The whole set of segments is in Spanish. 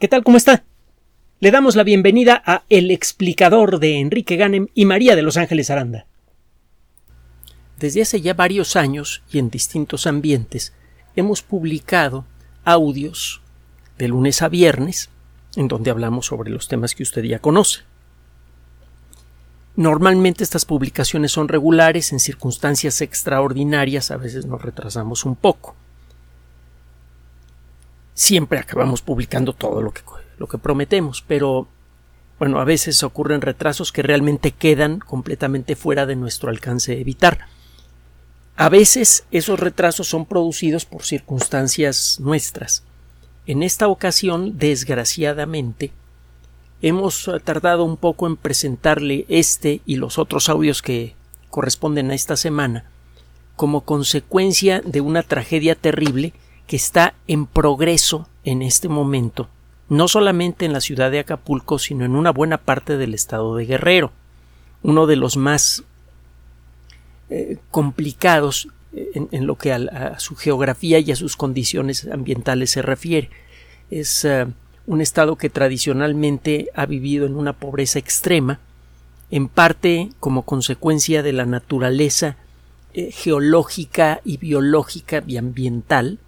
¿Qué tal? ¿Cómo está? Le damos la bienvenida a El explicador de Enrique Ganem y María de Los Ángeles Aranda. Desde hace ya varios años y en distintos ambientes hemos publicado audios de lunes a viernes en donde hablamos sobre los temas que usted ya conoce. Normalmente estas publicaciones son regulares, en circunstancias extraordinarias a veces nos retrasamos un poco siempre acabamos publicando todo lo que, lo que prometemos, pero bueno, a veces ocurren retrasos que realmente quedan completamente fuera de nuestro alcance evitar. A veces esos retrasos son producidos por circunstancias nuestras. En esta ocasión, desgraciadamente, hemos tardado un poco en presentarle este y los otros audios que corresponden a esta semana como consecuencia de una tragedia terrible que está en progreso en este momento, no solamente en la ciudad de Acapulco, sino en una buena parte del estado de Guerrero, uno de los más eh, complicados eh, en, lo que a, su geografía y a sus condiciones ambientales se refiere. Es eh, un estado que tradicionalmente ha vivido en una pobreza extrema, en parte como consecuencia de la naturaleza geológica y biológica y ambiental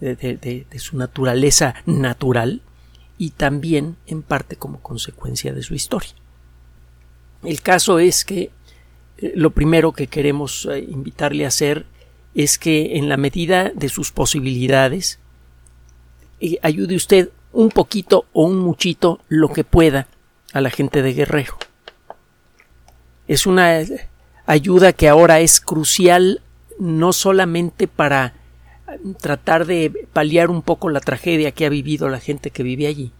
de, su naturaleza natural y también en parte como consecuencia de su historia. El caso es que eh, lo primero que queremos eh, invitarle a hacer es que en la medida de sus posibilidades eh, ayude usted un poquito o un muchito lo que pueda a la gente de Guerrero. Es una ayuda que ahora es crucial no solamente para tratar de paliar un poco la tragedia que ha vivido la gente que vive allí,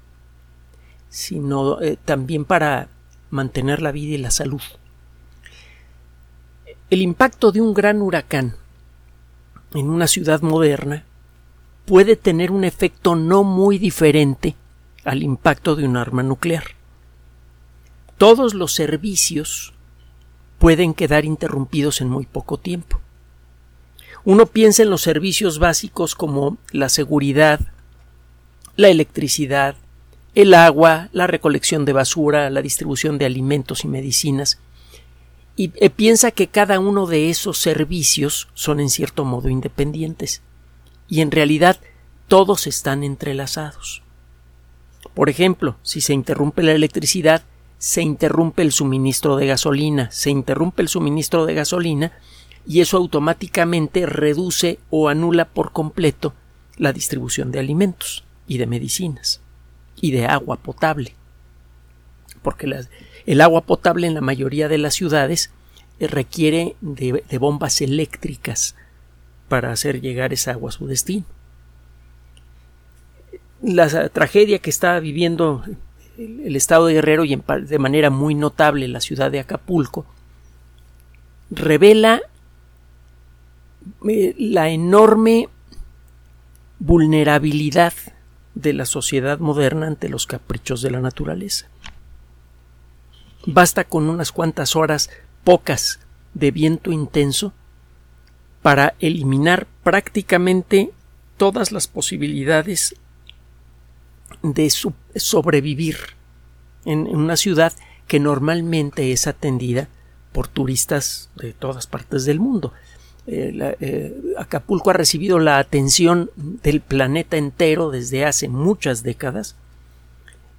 sino eh, también para mantener la vida y la salud. El impacto de un gran huracán en una ciudad moderna puede tener un efecto no muy diferente al impacto de un arma nuclear. Todos los servicios pueden quedar interrumpidos en muy poco tiempo. Uno piensa en los servicios básicos como la seguridad, la electricidad, el agua, la recolección de basura, la distribución de alimentos y medicinas, y eh, piensa que cada uno de esos servicios son en cierto modo independientes, y en realidad todos están entrelazados. Por ejemplo, si se interrumpe la electricidad, se interrumpe el suministro de gasolina, se interrumpe el suministro de gasolina, y eso automáticamente reduce o anula por completo la distribución de alimentos y de medicinas y de agua potable. Porque el agua potable en la mayoría de las ciudades eh, requiere de, de bombas eléctricas para hacer llegar esa agua a su destino. La tragedia que está viviendo el estado de Guerrero y de manera muy notable la ciudad de Acapulco revela eh, la enorme vulnerabilidad de la sociedad moderna ante los caprichos de la naturaleza. Basta con unas cuantas horas pocas de viento intenso para eliminar prácticamente todas las posibilidades de sobrevivir en una ciudad que normalmente es atendida por turistas de todas partes del mundo. Eh, eh, Acapulco ha recibido la atención del planeta entero desde hace muchas décadas.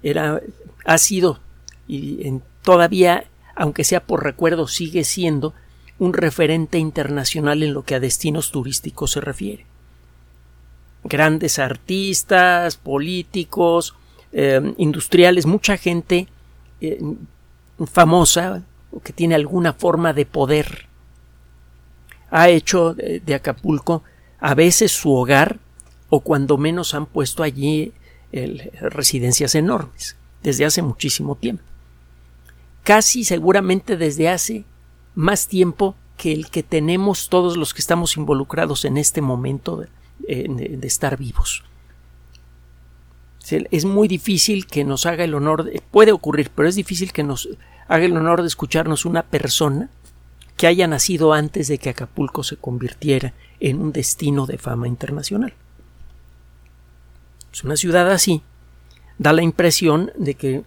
Era, ha sido y todavía, aunque sea por recuerdo, sigue siendo un referente internacional en lo que a destinos turísticos se refiere. Grandes artistas, políticos, eh, industriales, mucha gente famosa que tiene alguna forma de poder ha hecho de Acapulco a veces su hogar o cuando menos han puesto allí residencias enormes desde hace muchísimo tiempo. Casi seguramente desde hace más tiempo que el que tenemos todos los que estamos involucrados en este momento de, estar vivos. Es muy difícil que nos haga el honor, puede ocurrir, pero es difícil que nos haga el honor de escucharnos una persona que haya nacido antes de que Acapulco se convirtiera en un destino de fama internacional. Es una ciudad así da la impresión de que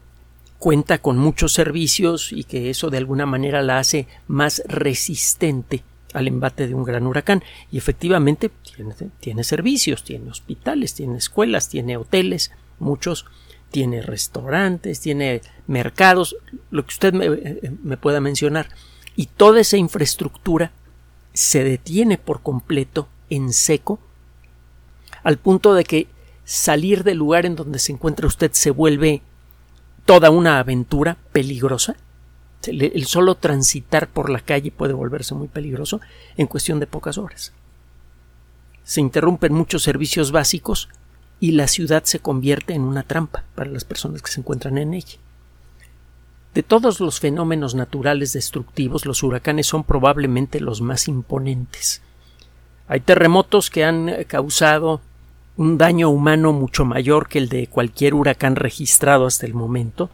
cuenta con muchos servicios y que eso de alguna manera la hace más resistente al embate de un gran huracán. Y efectivamente tiene, tiene servicios, tiene hospitales, tiene escuelas, tiene hoteles, muchos, tiene restaurantes, tiene mercados, lo que usted me, eh, me pueda mencionar. Y toda esa infraestructura se detiene por completo en seco al punto de que salir del lugar en donde se encuentra usted se vuelve toda una aventura peligrosa. El solo transitar por la calle puede volverse muy peligroso en cuestión de pocas horas. Se interrumpen muchos servicios básicos y la ciudad se convierte en una trampa para las personas que se encuentran en ella. De todos los fenómenos naturales destructivos, los huracanes son probablemente los más imponentes. Hay terremotos que han causado un daño humano mucho mayor que el de cualquier huracán registrado hasta el momento.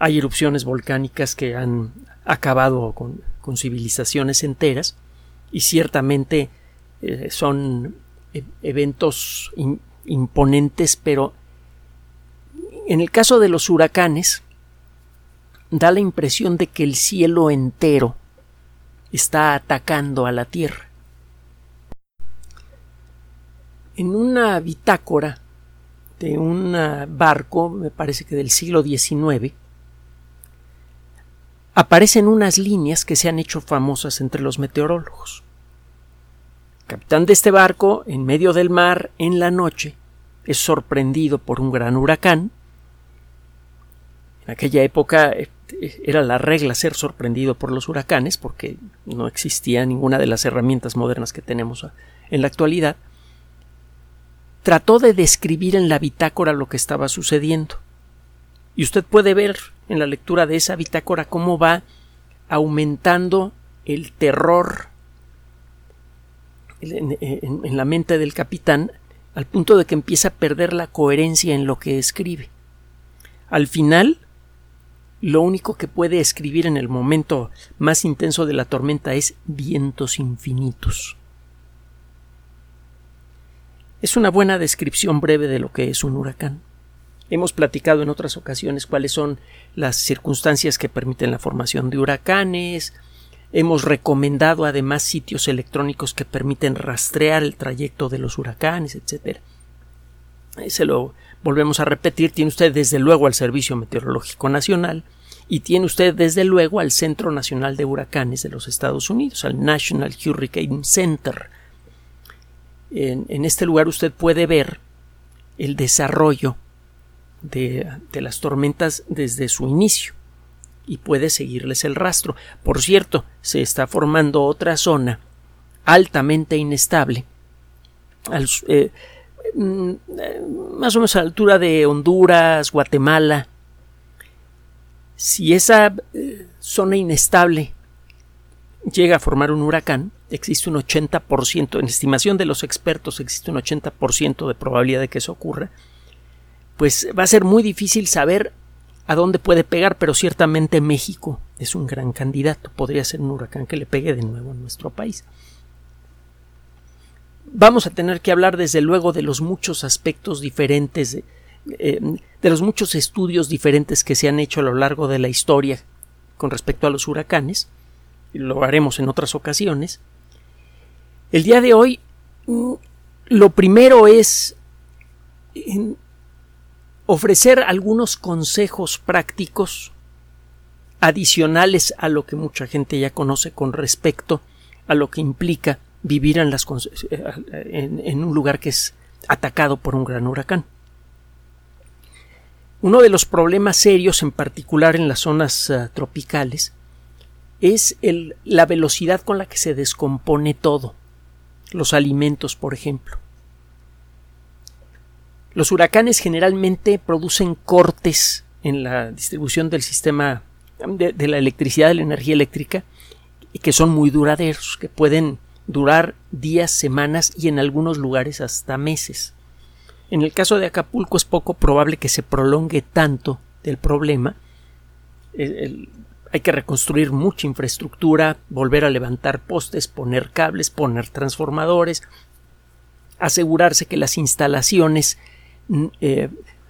Hay erupciones volcánicas que han acabado con, civilizaciones enteras y ciertamente eh, son e, eventos imponentes, pero en el caso de los huracanes da la impresión de que el cielo entero está atacando a la Tierra. en una bitácora de un barco, me parece que del siglo XIX, aparecen unas líneas que se han hecho famosas entre los meteorólogos. capitán de este barco, en medio del mar, en la noche, es sorprendido por un gran huracán. En aquella época eh, era la regla ser sorprendido por los huracanes, porque no existía ninguna de las herramientas modernas que tenemos en la actualidad trató de describir en la bitácora lo que estaba sucediendo. Y usted puede ver en la lectura de esa bitácora cómo va aumentando el terror en, la mente del capitán al punto de que empieza a perder la coherencia en lo que escribe. Al final, lo único que puede escribir en el momento más intenso de la tormenta es vientos infinitos. Es una buena descripción breve de lo que es un huracán. Hemos platicado en otras ocasiones cuáles son las circunstancias que permiten la formación de huracanes. Hemos recomendado además sitios electrónicos que permiten rastrear el trayecto de los huracanes, etc. Se lo volvemos a repetir. Tiene usted desde luego al Servicio Meteorológico Nacional y tiene usted desde luego al Centro Nacional de Huracanes de los Estados Unidos, al National Hurricane Center, en, este lugar usted puede ver el desarrollo de, las tormentas desde su inicio y puede seguirles el rastro. Por cierto, se está formando otra zona altamente inestable, eh, más o menos a la altura de Honduras, Guatemala. Si esa eh, zona inestable llega a formar un huracán, existe un 80%, en estimación de los expertos existe un 80% de probabilidad de que eso ocurra, pues va a ser muy difícil saber a dónde puede pegar, pero ciertamente México es un gran candidato, podría ser un huracán que le pegue de nuevo a nuestro país. Vamos a tener que hablar desde luego de los muchos aspectos diferentes, de, eh, de los muchos estudios diferentes que se han hecho a lo largo de la historia con respecto a los huracanes, lo haremos en otras ocasiones, el día de hoy, mm, lo primero es ofrecer algunos consejos prácticos adicionales a lo que mucha gente ya conoce con respecto a lo que implica vivir en, las, en, un lugar que es atacado por un gran huracán. Uno de los problemas serios, en particular en las zonas ah, tropicales, es la velocidad con la que se descompone todo los alimentos, por ejemplo. Los huracanes generalmente producen cortes en la distribución del sistema de, la electricidad, de la energía eléctrica, que son muy duraderos, que pueden durar días, semanas y en algunos lugares hasta meses. En el caso de Acapulco es poco probable que se prolongue tanto el problema. Hay que reconstruir mucha infraestructura, volver a levantar postes, poner cables, poner transformadores, asegurarse que las instalaciones mm, eh,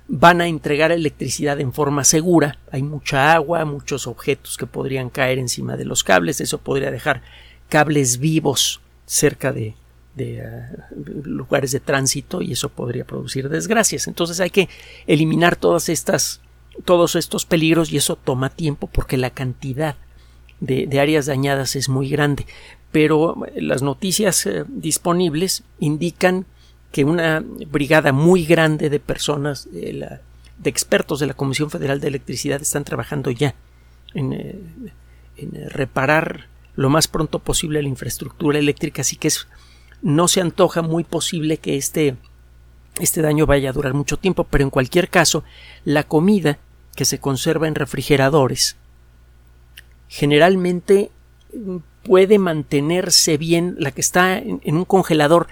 van a entregar electricidad en forma segura. Hay mucha agua, muchos objetos que podrían caer encima de los cables. Eso podría dejar cables vivos cerca de, de uh, lugares de tránsito y eso podría producir desgracias. Entonces hay que eliminar todas estas, todos estos peligros y eso toma tiempo porque la cantidad de, de áreas dañadas es muy grande. Pero las noticias eh, disponibles indican que una brigada muy grande de personas, de, expertos de la Comisión Federal de Electricidad están trabajando ya eh, en, reparar lo más pronto posible la infraestructura eléctrica, así que es, no se antoja muy posible que este, este daño vaya a durar mucho tiempo, pero en cualquier caso, la comida que se conserva en refrigeradores generalmente puede mantenerse bien, la que está en, en un congelador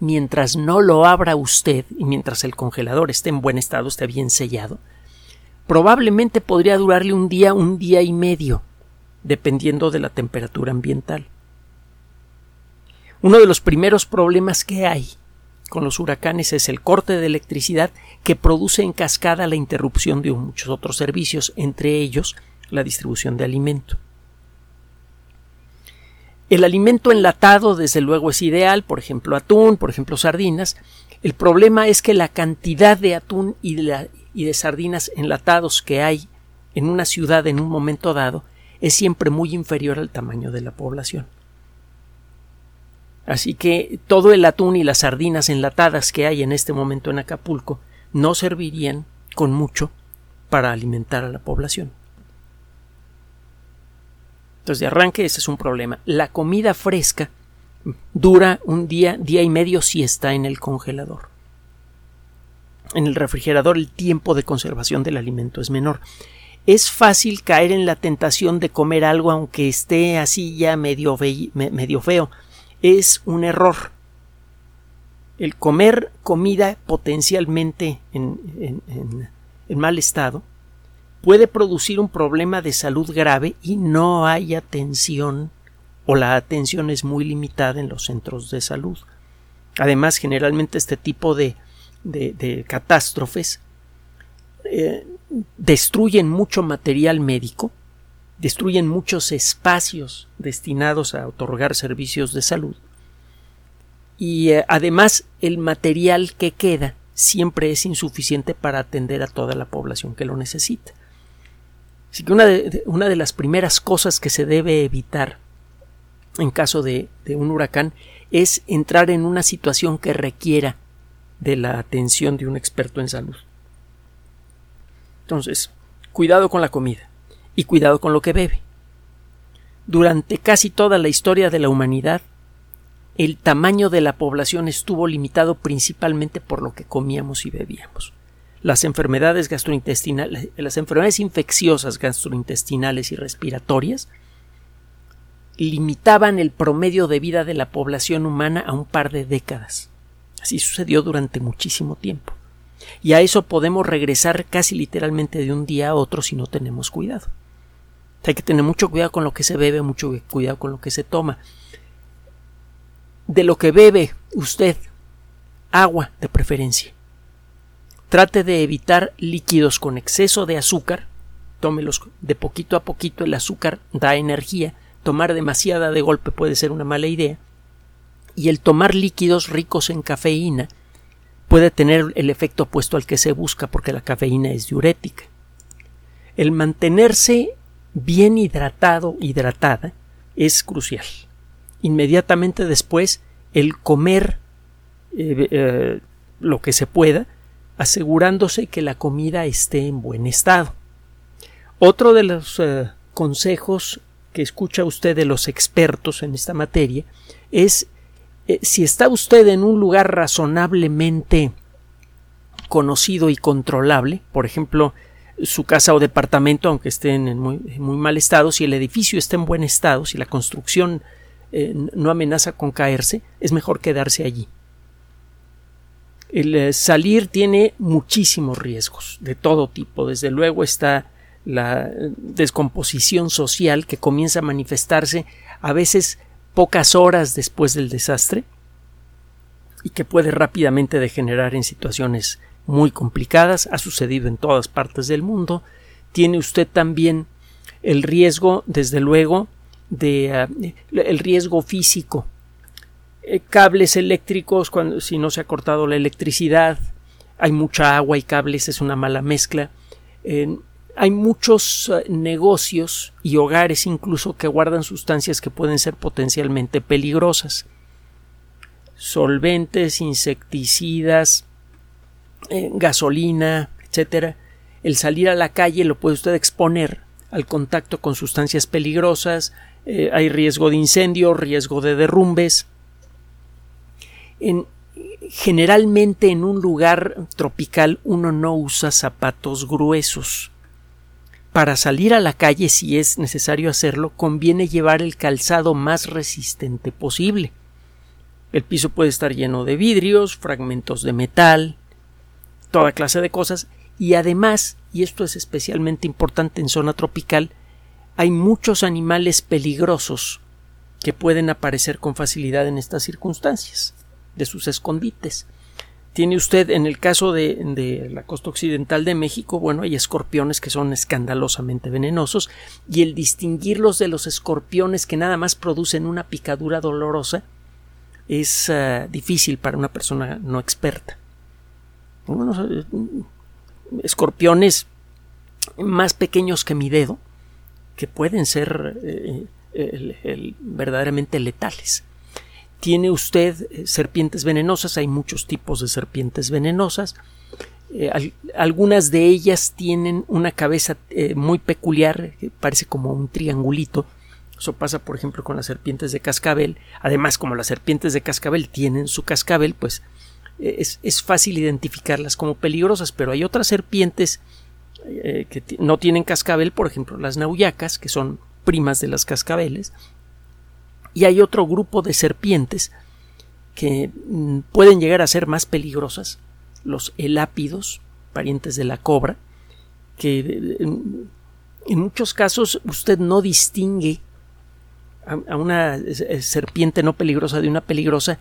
mientras no lo abra usted y mientras el congelador esté en buen estado, esté bien sellado, probablemente podría durarle un día, un día y medio, dependiendo de la temperatura ambiental. Uno de los primeros problemas que hay con los huracanes es el corte de electricidad que produce en cascada la interrupción de muchos otros servicios, entre ellos la distribución de alimento. El alimento enlatado, desde luego, es ideal, por ejemplo, atún, por ejemplo, sardinas. El problema es que la cantidad de atún y de, sardinas enlatados que hay en una ciudad en un momento dado es siempre muy inferior al tamaño de la población. Así que todo el atún y las sardinas enlatadas que hay en este momento en Acapulco no servirían con mucho para alimentar a la población. Entonces, de arranque, ese es un problema. La comida fresca dura un día, día y medio si está en el congelador. En el refrigerador el tiempo de conservación del alimento es menor. Es fácil caer en la tentación de comer algo aunque esté así ya medio, medio feo. Es un error. El comer comida potencialmente en, mal estado puede producir un problema de salud grave y no hay atención o la atención es muy limitada en los centros de salud. Además, generalmente este tipo de, de, de catástrofes eh, destruyen mucho material médico, destruyen muchos espacios destinados a otorgar servicios de salud y eh, además el material que queda siempre es insuficiente para atender a toda la población que lo necesita. Así que una de, una de las primeras cosas que se debe evitar en caso de, de un huracán es entrar en una situación que requiera de la atención de un experto en salud. Entonces, cuidado con la comida y cuidado con lo que bebe. Durante casi toda la historia de la humanidad, el tamaño de la población estuvo limitado principalmente por lo que comíamos y bebíamos las enfermedades gastrointestinales, las enfermedades infecciosas gastrointestinales y respiratorias limitaban el promedio de vida de la población humana a un par de décadas. Así sucedió durante muchísimo tiempo. Y a eso podemos regresar casi literalmente de un día a otro si no tenemos cuidado. Hay que tener mucho cuidado con lo que se bebe, mucho cuidado con lo que se toma. De lo que bebe usted, agua de preferencia. Trate de evitar líquidos con exceso de azúcar. Tómelos de poquito a poquito. El azúcar da energía. Tomar demasiada de golpe puede ser una mala idea. Y el tomar líquidos ricos en cafeína puede tener el efecto opuesto al que se busca porque la cafeína es diurética. El mantenerse bien hidratado, hidratada, es crucial. Inmediatamente después, el comer eh, eh, lo que se pueda, asegurándose que la comida esté en buen estado. Otro de los eh, consejos que escucha usted de los expertos en esta materia es eh, si está usted en un lugar razonablemente conocido y controlable, por ejemplo, su casa o departamento, aunque esté en muy, mal estado, si el edificio está en buen estado, si la construcción eh, no amenaza con caerse, es mejor quedarse allí. El eh, salir tiene muchísimos riesgos de todo tipo. Desde luego está la descomposición social que comienza a manifestarse a veces pocas horas después del desastre y que puede rápidamente degenerar en situaciones muy complicadas, ha sucedido en todas partes del mundo. Tiene usted también el riesgo, desde luego, de eh, el riesgo físico. Eh, cables eléctricos, cuando, si no se ha cortado la electricidad, hay mucha agua y cables, es una mala mezcla. Hay muchos eh, negocios y hogares incluso que guardan sustancias que pueden ser potencialmente peligrosas. Solventes, insecticidas, gasolina, etcétera. El salir a la calle lo puede usted exponer al contacto con sustancias peligrosas, eh, hay riesgo de incendio, riesgo de derrumbes. En, generalmente en un lugar tropical uno no usa zapatos gruesos. Para salir a la calle, si es necesario hacerlo, conviene llevar el calzado más resistente posible. El piso puede estar lleno de vidrios, fragmentos de metal, toda clase de cosas, y además, y esto es especialmente importante en zona tropical, hay muchos animales peligrosos que pueden aparecer con facilidad en estas circunstancias, de sus escondites. Tiene usted, en el caso de, la costa occidental de México, bueno, hay escorpiones que son escandalosamente venenosos, y el distinguirlos de los escorpiones que nada más producen una picadura dolorosa es uh, difícil para una persona no experta. Unos escorpiones más pequeños que mi dedo, que pueden ser eh, verdaderamente letales. Tiene usted eh, serpientes venenosas, hay muchos tipos de serpientes venenosas. Eh, algunas de ellas tienen una cabeza muy peculiar, que parece como un triangulito. Eso pasa, por ejemplo, con las serpientes de cascabel. Además, como las serpientes de cascabel tienen su cascabel, pues es, es fácil identificarlas como peligrosas, pero hay otras serpientes eh, que no tienen cascabel, por ejemplo, las nauyacas, que son primas de las cascabeles, y hay otro grupo de serpientes que mm, pueden llegar a ser más peligrosas, los elápidos, parientes de la cobra, que eh, en, muchos casos usted no distingue a, una eh, serpiente no peligrosa de una peligrosa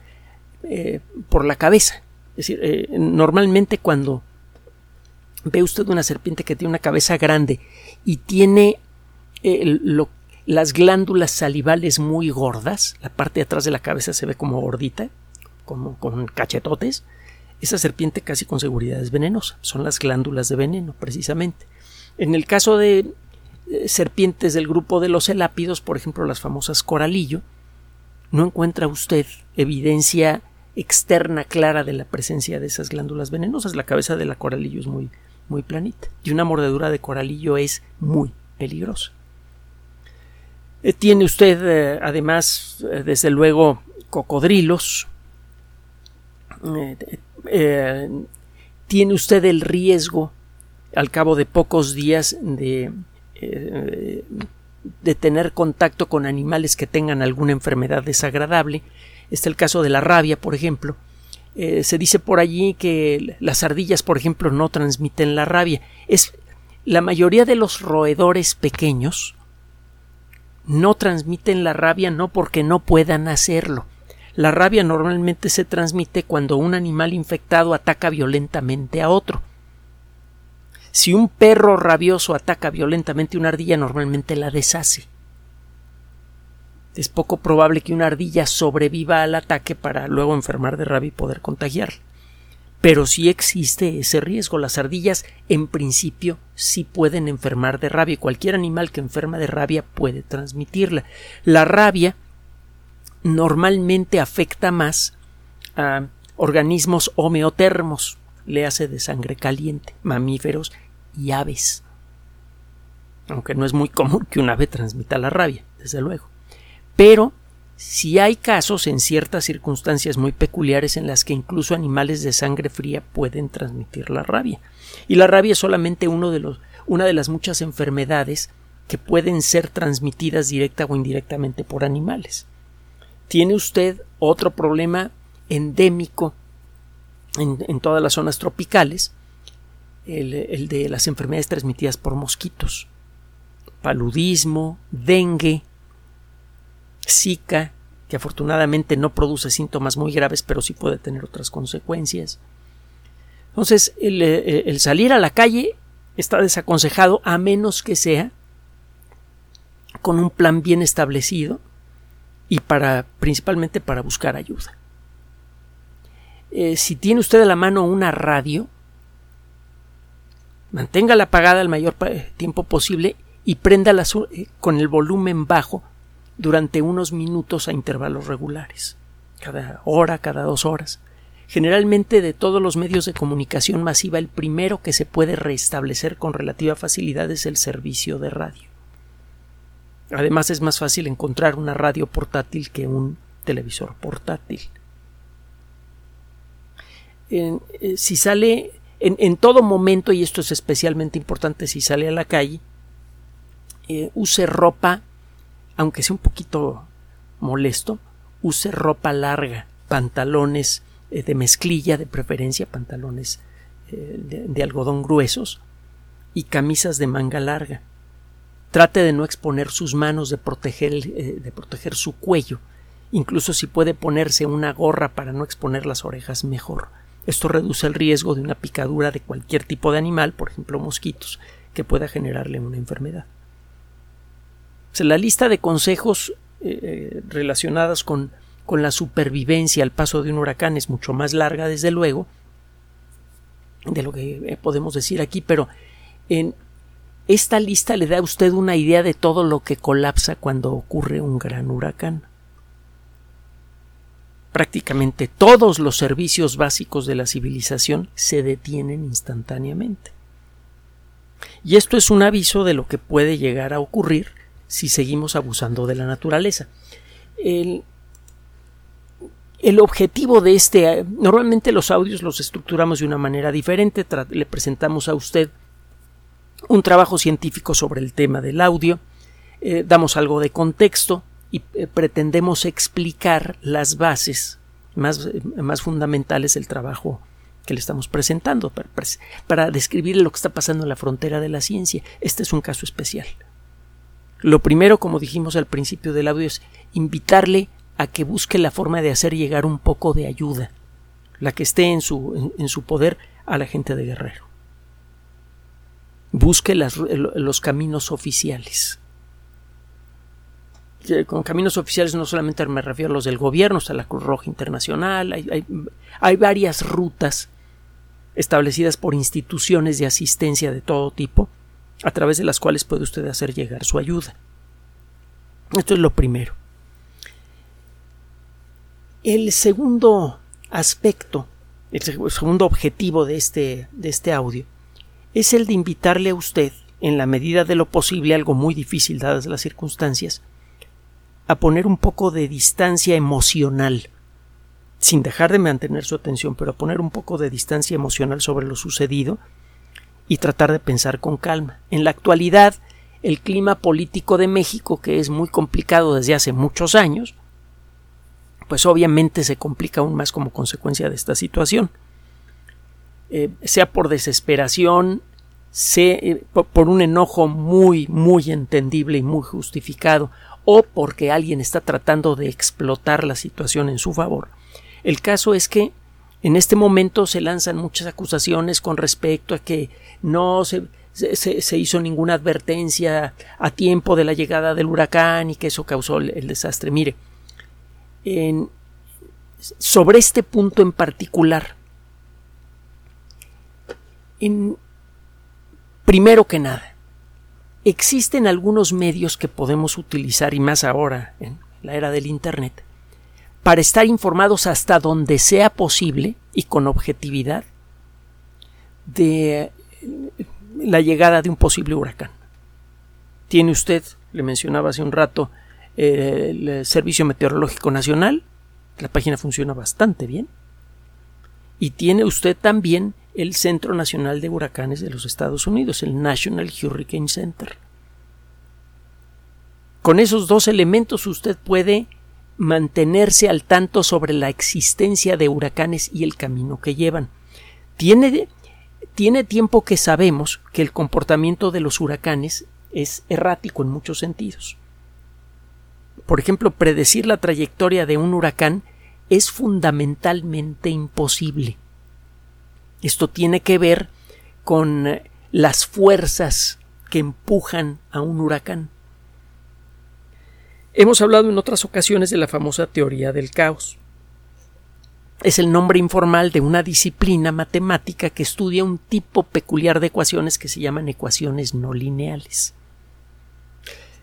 por la cabeza. Es decir, normalmente cuando ve usted una serpiente que tiene una cabeza grande y tiene eh, las glándulas salivales muy gordas, la parte de atrás de la cabeza se ve como gordita, como con cachetotes, esa serpiente casi con seguridad es venenosa, son las glándulas de veneno precisamente. En el caso de eh, serpientes del grupo de los elápidos, por ejemplo las famosas coralillo, no encuentra usted evidencia externa clara de la presencia de esas glándulas venenosas. La cabeza de la coralillo es muy, muy planita y una mordedura de coralillo es muy peligrosa. Eh, tiene usted eh, además, eh, desde luego, cocodrilos. tiene usted el riesgo, al cabo de pocos días, de, tener contacto con animales que tengan alguna enfermedad desagradable. Este es el caso de la rabia, por ejemplo se dice por allí que las ardillas, por ejemplo, no transmiten la rabia. Es la mayoría de los roedores pequeños no transmiten la rabia no porque no puedan hacerlo. La rabia normalmente se transmite cuando un animal infectado ataca violentamente a otro. Si un perro rabioso ataca violentamente a una ardilla, normalmente la deshace es poco probable que una ardilla sobreviva al ataque para luego enfermar de rabia y poder contagiar. Pero sí existe ese riesgo. Las ardillas, en principio, sí pueden enfermar de rabia. Cualquier animal que enferma de rabia puede transmitirla. La rabia normalmente afecta más a organismos homeotermos, le hace de sangre caliente, mamíferos y aves. Aunque no es muy común que un ave transmita la rabia, desde luego. Pero si hay casos en ciertas circunstancias muy peculiares en las que incluso animales de sangre fría pueden transmitir la rabia. Y la rabia es solamente uno de los, una de las muchas enfermedades que pueden ser transmitidas directa o indirectamente por animales. Tiene usted otro problema endémico en, todas las zonas tropicales, el, el de las enfermedades transmitidas por mosquitos, paludismo, dengue, Zika, que afortunadamente no produce síntomas muy graves, pero sí puede tener otras consecuencias. Entonces, el, eh, el salir a la calle está desaconsejado a menos que sea con un plan bien establecido y para principalmente para buscar ayuda. Eh, si tiene usted a la mano una radio, manténgala apagada el mayor tiempo posible y préndala eh, con el volumen bajo durante unos minutos a intervalos regulares, cada hora, cada dos horas. Generalmente de todos los medios de comunicación masiva el primero que se puede restablecer con relativa facilidad es el servicio de radio. Además es más fácil encontrar una radio portátil que un televisor portátil. Eh, si sale en, todo momento, y esto es especialmente importante si sale a la calle, eh, use ropa, aunque sea un poquito molesto, use ropa larga, pantalones eh, de mezclilla de preferencia, pantalones eh, de, algodón gruesos y camisas de manga larga. Trate de no exponer sus manos, de proteger, eh, de proteger su cuello. Incluso si puede ponerse una gorra para no exponer las orejas, mejor. Esto reduce el riesgo de una picadura de cualquier tipo de animal, por ejemplo mosquitos, que pueda generarle una enfermedad. La lista de consejos relacionadas con con la supervivencia al paso de un huracán es mucho más larga, desde luego, de lo que eh, podemos decir aquí, pero en esta lista le da a usted una idea de todo lo que colapsa cuando ocurre un gran huracán. Prácticamente todos los servicios básicos de la civilización se detienen instantáneamente. Y esto es un aviso de lo que puede llegar a ocurrir si seguimos abusando de la naturaleza. El, el objetivo de este, normalmente los audios los estructuramos de una manera diferente, le presentamos a usted un trabajo científico sobre el tema del audio, eh, damos algo de contexto y eh, pretendemos explicar las bases más, más, fundamentales del trabajo que le estamos presentando para, para describir lo que está pasando en la frontera de la ciencia. Este es un caso especial. Lo primero, como dijimos al principio del audio, es invitarle a que busque la forma de hacer llegar un poco de ayuda, la que esté en su, en, su poder a la gente de Guerrero. Busque los caminos oficiales. Con caminos oficiales no solamente me refiero a los del gobierno, a la Cruz Roja Internacional, hay, hay varias rutas establecidas por instituciones de asistencia de todo tipo, a través de las cuales puede usted hacer llegar su ayuda. Esto es lo primero. El segundo aspecto, el segundo objetivo de este, de este audio, es el de invitarle a usted, en la medida de lo posible, algo muy difícil dadas las circunstancias, a poner un poco de distancia emocional, sin dejar de mantener su atención, pero a poner un poco de distancia emocional sobre lo sucedido y tratar de pensar con calma. En la actualidad, el clima político de México, que es muy complicado desde hace muchos años, pues obviamente se complica aún más como consecuencia de esta situación. Eh, sea por desesperación, sea eh, por un enojo muy, muy entendible y muy justificado, o porque alguien está tratando de explotar la situación en su favor. El caso es que en este momento se lanzan muchas acusaciones con respecto a que no se, se, hizo ninguna advertencia a tiempo de la llegada del huracán y que eso causó el desastre. Mire, sobre este punto en particular. primero que nada, existen algunos medios que podemos utilizar, y más ahora, en la era del Internet, para estar informados hasta donde sea posible y con objetividad de la llegada de un posible huracán. Tiene usted, le mencionaba hace un rato, el Servicio Meteorológico Nacional, la página funciona bastante bien, y tiene usted también el Centro Nacional de Huracanes de los Estados Unidos, el National Hurricane Center. Con esos dos elementos usted puede mantenerse al tanto sobre la existencia de huracanes y el camino que llevan. Tiene, tiene tiempo que sabemos que el comportamiento de los huracanes es errático en muchos sentidos. Por ejemplo, predecir la trayectoria de un huracán es fundamentalmente imposible. Esto tiene que ver con las fuerzas que empujan a un huracán. Hemos hablado en otras ocasiones de la famosa teoría del caos. Es el nombre informal de una disciplina matemática que estudia un tipo peculiar de ecuaciones que se llaman ecuaciones no lineales.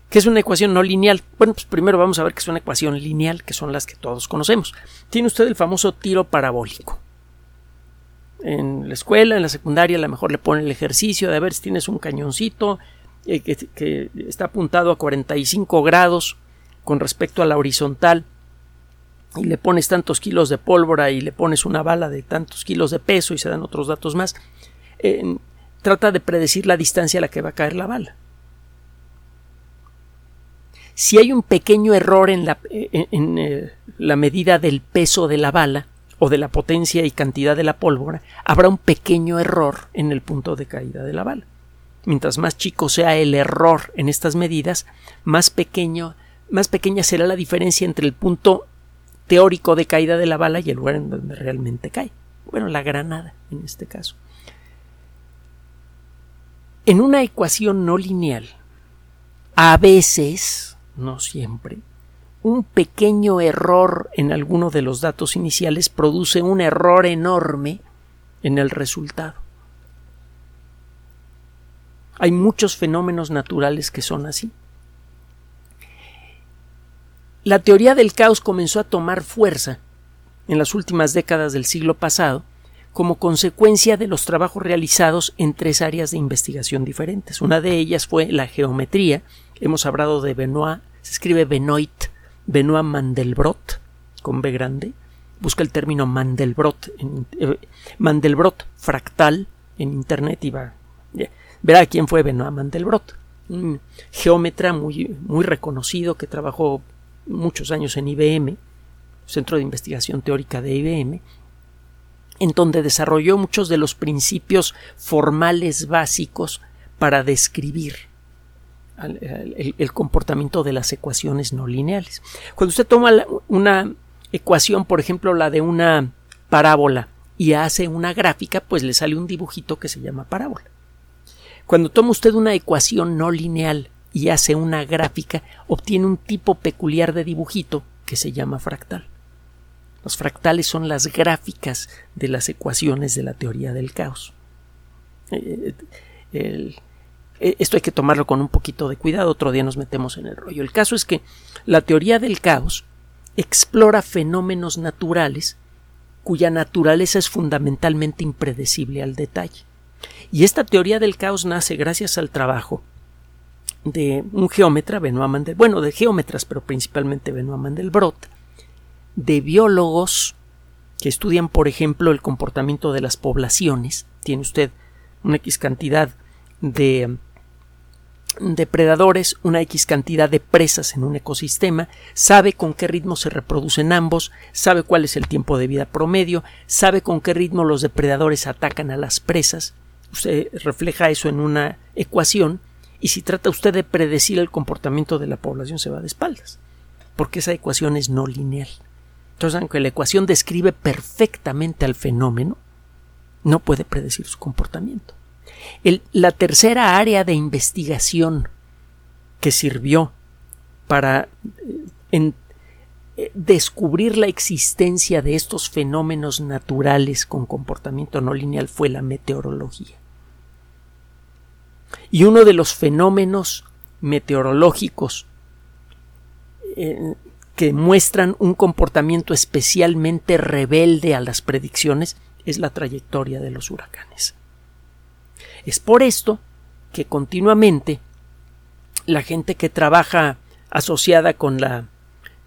¿Qué es una ecuación no lineal? Bueno, pues primero vamos a ver qué es una ecuación lineal, que son las que todos conocemos. Tiene usted el famoso tiro parabólico. En la escuela, en la secundaria, a lo mejor le pone el ejercicio de a ver si tienes un cañoncito eh, que, que está apuntado a 45 grados con respecto a la horizontal y le pones tantos kilos de pólvora y le pones una bala de tantos kilos de peso y se dan otros datos más, eh, trata de predecir la distancia a la que va a caer la bala si hay un pequeño error en, la, en, eh, la, medida del peso de la bala o de la potencia y cantidad de la pólvora, habrá un pequeño error en el punto de caída de la bala. Mientras más chico sea el error en estas medidas, más pequeño, más pequeña será la diferencia entre el punto teórico de caída de la bala y el lugar en donde realmente cae. Bueno, la granada en este caso. En una ecuación no lineal, a veces no siempre, un pequeño error en alguno de los datos iniciales produce un error enorme en el resultado. Hay muchos fenómenos naturales que son así. La teoría del caos comenzó a tomar fuerza en las últimas décadas del siglo pasado como consecuencia de los trabajos realizados en tres áreas de investigación diferentes. Una de ellas fue la geometría. Hemos hablado de Benoit se escribe Benoit, Benoit Mandelbrot, con B grande. Busca el término Mandelbrot, eh, Mandelbrot fractal en internet y va. verá quién fue Benoit Mandelbrot. Un geómetra muy, muy reconocido que trabajó muchos años en IBM, Centro de Investigación Teórica de IBM, en donde desarrolló muchos de los principios formales básicos para describir el, comportamiento de las ecuaciones no lineales. Cuando usted toma una ecuación, por ejemplo, la de una parábola, y hace una gráfica, pues le sale un dibujito que se llama parábola. Cuando toma usted una ecuación no lineal y hace una gráfica, obtiene un tipo peculiar de dibujito que se llama fractal. Los fractales son las gráficas de las ecuaciones de la teoría del caos. Eh, eh, esto hay que tomarlo con un poquito de cuidado, otro día nos metemos en el rollo. El caso es que la teoría del caos explora fenómenos naturales cuya naturaleza es fundamentalmente impredecible al detalle. Y esta teoría del caos nace gracias al trabajo de un geómetra, Benoit Mandel, bueno, de geómetras, pero principalmente Benoit Mandelbrot, de biólogos que estudian, por ejemplo, el comportamiento de las poblaciones. Tiene usted una X cantidad de depredadores, una X cantidad de presas en un ecosistema, sabe con qué ritmo se reproducen ambos, sabe cuál es el tiempo de vida promedio, sabe con qué ritmo los depredadores atacan a las presas. Usted refleja eso en una ecuación y si trata usted de predecir el comportamiento de la población se va de espaldas, porque esa ecuación es no lineal. Entonces, aunque la ecuación describe perfectamente al fenómeno, no puede predecir su comportamiento la tercera área de investigación que sirvió para eh, eh, descubrir la existencia de estos fenómenos naturales con comportamiento no lineal fue la meteorología. Y uno de los fenómenos meteorológicos eh, que muestran un comportamiento especialmente rebelde a las predicciones es la trayectoria de los huracanes. Es por esto que continuamente la gente que trabaja asociada con la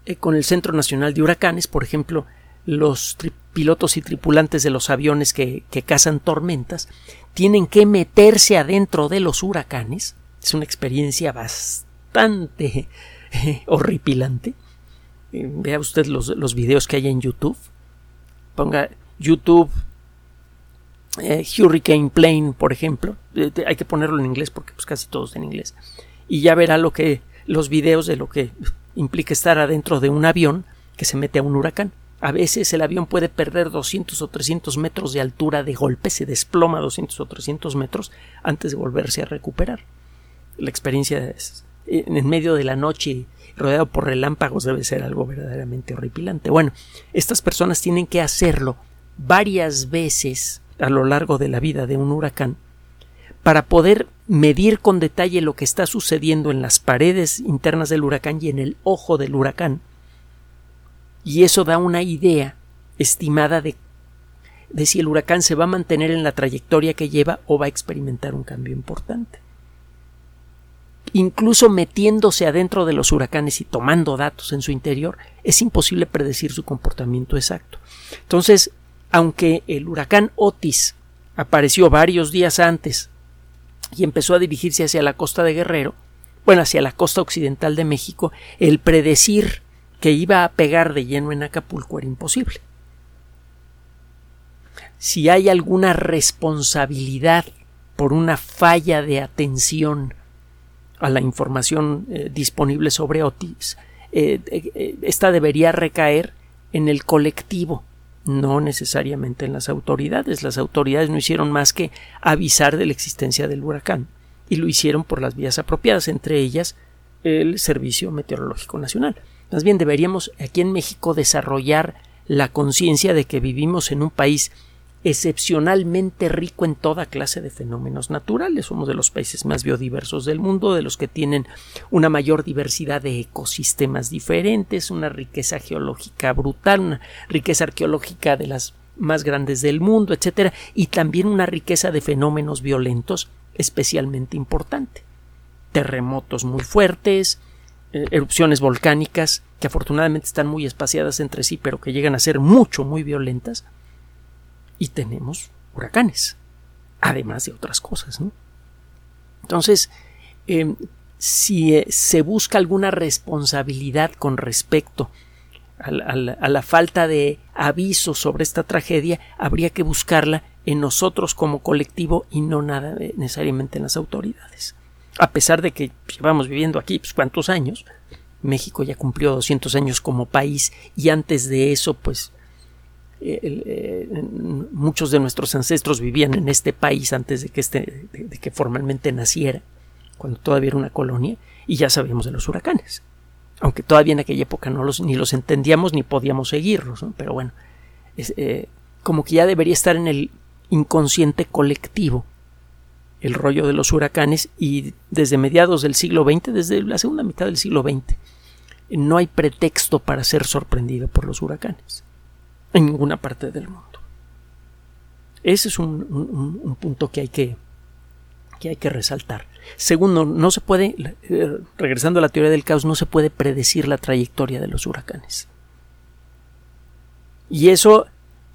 eh, con el Centro Nacional de Huracanes, por ejemplo, los pilotos y tripulantes de los aviones que, que cazan tormentas, tienen que meterse adentro de los huracanes. Es una experiencia bastante horripilante. Eh, vea usted los, los videos que hay en YouTube. Ponga YouTube eh, Hurricane Plane, por ejemplo, eh, hay que ponerlo en inglés porque pues casi todos en inglés, y ya verá lo que los videos de lo que implica estar adentro de un avión que se mete a un huracán. A veces el avión puede perder 200 o 300 metros de altura de golpe, se desploma 200 o 300 metros antes de volverse a recuperar. La experiencia en medio de la noche rodeado por relámpagos debe ser algo verdaderamente horripilante. Bueno, estas personas tienen que hacerlo varias veces a lo largo de la vida de un huracán para poder medir con detalle lo que está sucediendo en las paredes internas del huracán y en el ojo del huracán. Y eso da una idea estimada de, de si el huracán se va a mantener en la trayectoria que lleva o va a experimentar un cambio importante. Incluso metiéndose adentro de los huracanes y tomando datos en su interior, es imposible predecir su comportamiento exacto. Entonces, aunque el huracán Otis apareció varios días antes y empezó a dirigirse hacia la costa de Guerrero, bueno, hacia la costa occidental de México, el predecir que iba a pegar de lleno en Acapulco era imposible. Si hay alguna responsabilidad por una falla de atención a la información eh, disponible sobre Otis, eh, eh, esta debería recaer en el colectivo, no necesariamente en las autoridades. Las autoridades no hicieron más que avisar de la existencia del huracán y lo hicieron por las vías apropiadas, entre ellas el Servicio Meteorológico Nacional. Más bien deberíamos aquí en México desarrollar la conciencia de que vivimos en un país excepcionalmente rico en toda clase de fenómenos naturales. Somos de los países más biodiversos del mundo, de los que tienen una mayor diversidad de ecosistemas diferentes, una riqueza geológica brutal, una riqueza arqueológica de las más grandes del mundo, etcétera, y también una riqueza de fenómenos violentos especialmente importante. Terremotos muy fuertes, erupciones volcánicas que afortunadamente están muy espaciadas entre sí, pero que llegan a ser mucho, muy violentas, y tenemos huracanes, además de otras cosas. Entonces, em, si eh, se busca alguna responsabilidad con respecto a la, falta de aviso sobre esta tragedia, habría que buscarla en nosotros como colectivo y no nada eh, necesariamente en las autoridades. A pesar de que llevamos viviendo aquí pues, cuántos años, México ya cumplió 200 años como país y antes de eso pues eh, muchos de nuestros ancestros vivían en este país antes de que, este, de, que formalmente naciera, cuando todavía era una colonia, y ya sabíamos de los huracanes. Aunque todavía en aquella época no los, ni los entendíamos ni podíamos seguirlos, pero bueno, eh, como que ya debería estar en el inconsciente colectivo el rollo de los huracanes y desde mediados del siglo XX, desde la segunda mitad del siglo XX, no hay pretexto para ser sorprendido por los huracanes en ninguna parte del mundo. Ese es un, punto que hay que, que hay que resaltar. Segundo, no se puede, eh, regresando a la teoría del caos, no se puede predecir la trayectoria de los huracanes. Y eso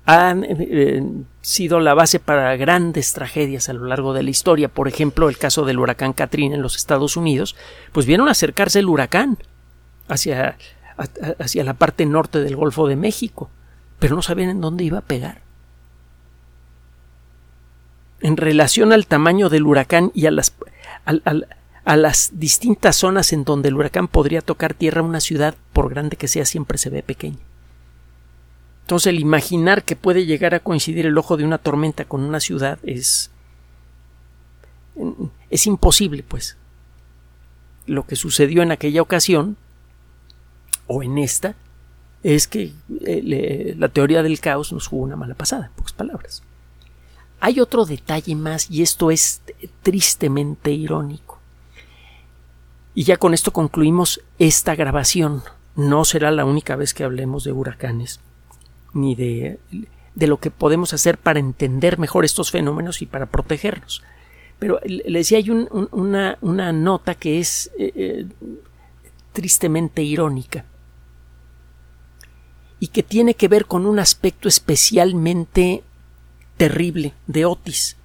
ha eh, sido la base para grandes tragedias a lo largo de la historia. Por ejemplo, el caso del huracán Katrina en los Estados Unidos, pues vieron acercarse el huracán hacia, hacia la parte norte del Golfo de México pero no sabían en dónde iba a pegar. En relación al tamaño del huracán y a las, a las distintas zonas en donde el huracán podría tocar tierra, una ciudad, por grande que sea, siempre se ve pequeña. Entonces el imaginar que puede llegar a coincidir el ojo de una tormenta con una ciudad es es imposible, pues. Lo que sucedió en aquella ocasión o en esta es que eh, la teoría del caos nos jugó una mala pasada, en pocas palabras. Hay otro detalle más y esto es tristemente irónico. Y ya con esto concluimos esta grabación. No será la única vez que hablemos de huracanes, ni de, de lo que podemos hacer para entender mejor estos fenómenos y para protegernos. Pero le decía, hay una, una, nota que es eh, eh, tristemente irónica y que tiene que ver con un aspecto especialmente terrible de Otis.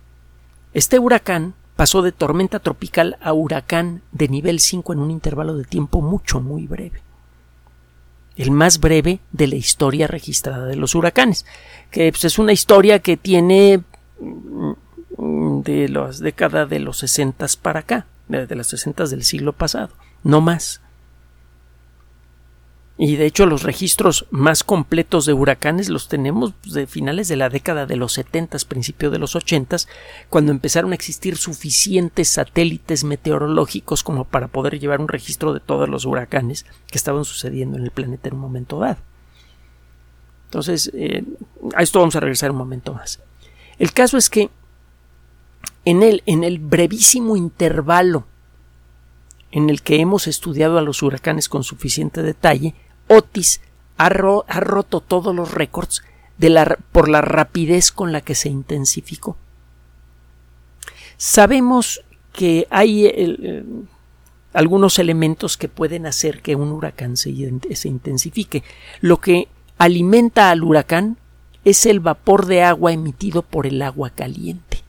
Este huracán pasó de tormenta tropical a huracán de nivel 5 en un intervalo de tiempo mucho, muy breve. El más breve de la historia registrada de los huracanes, que pues, es una historia que tiene mm, de las décadas de los 60 para acá, de las 60 del siglo pasado, no más. Y de hecho los registros más completos de huracanes los tenemos de finales de la década de los 70, principios de los 80, cuando empezaron a existir suficientes satélites meteorológicos como para poder llevar un registro de todos los huracanes que estaban sucediendo en el planeta en un momento dado. Entonces, eh, a esto vamos a regresar un momento más. El caso es que en el, en el brevísimo intervalo en el que hemos estudiado a los huracanes con suficiente detalle, Otis ha, roto todos los récords por la rapidez con la que se intensificó. Sabemos que hay eh, algunos elementos que pueden hacer que un huracán se, intensifique. Lo que alimenta al huracán es el vapor de agua emitido por el agua caliente.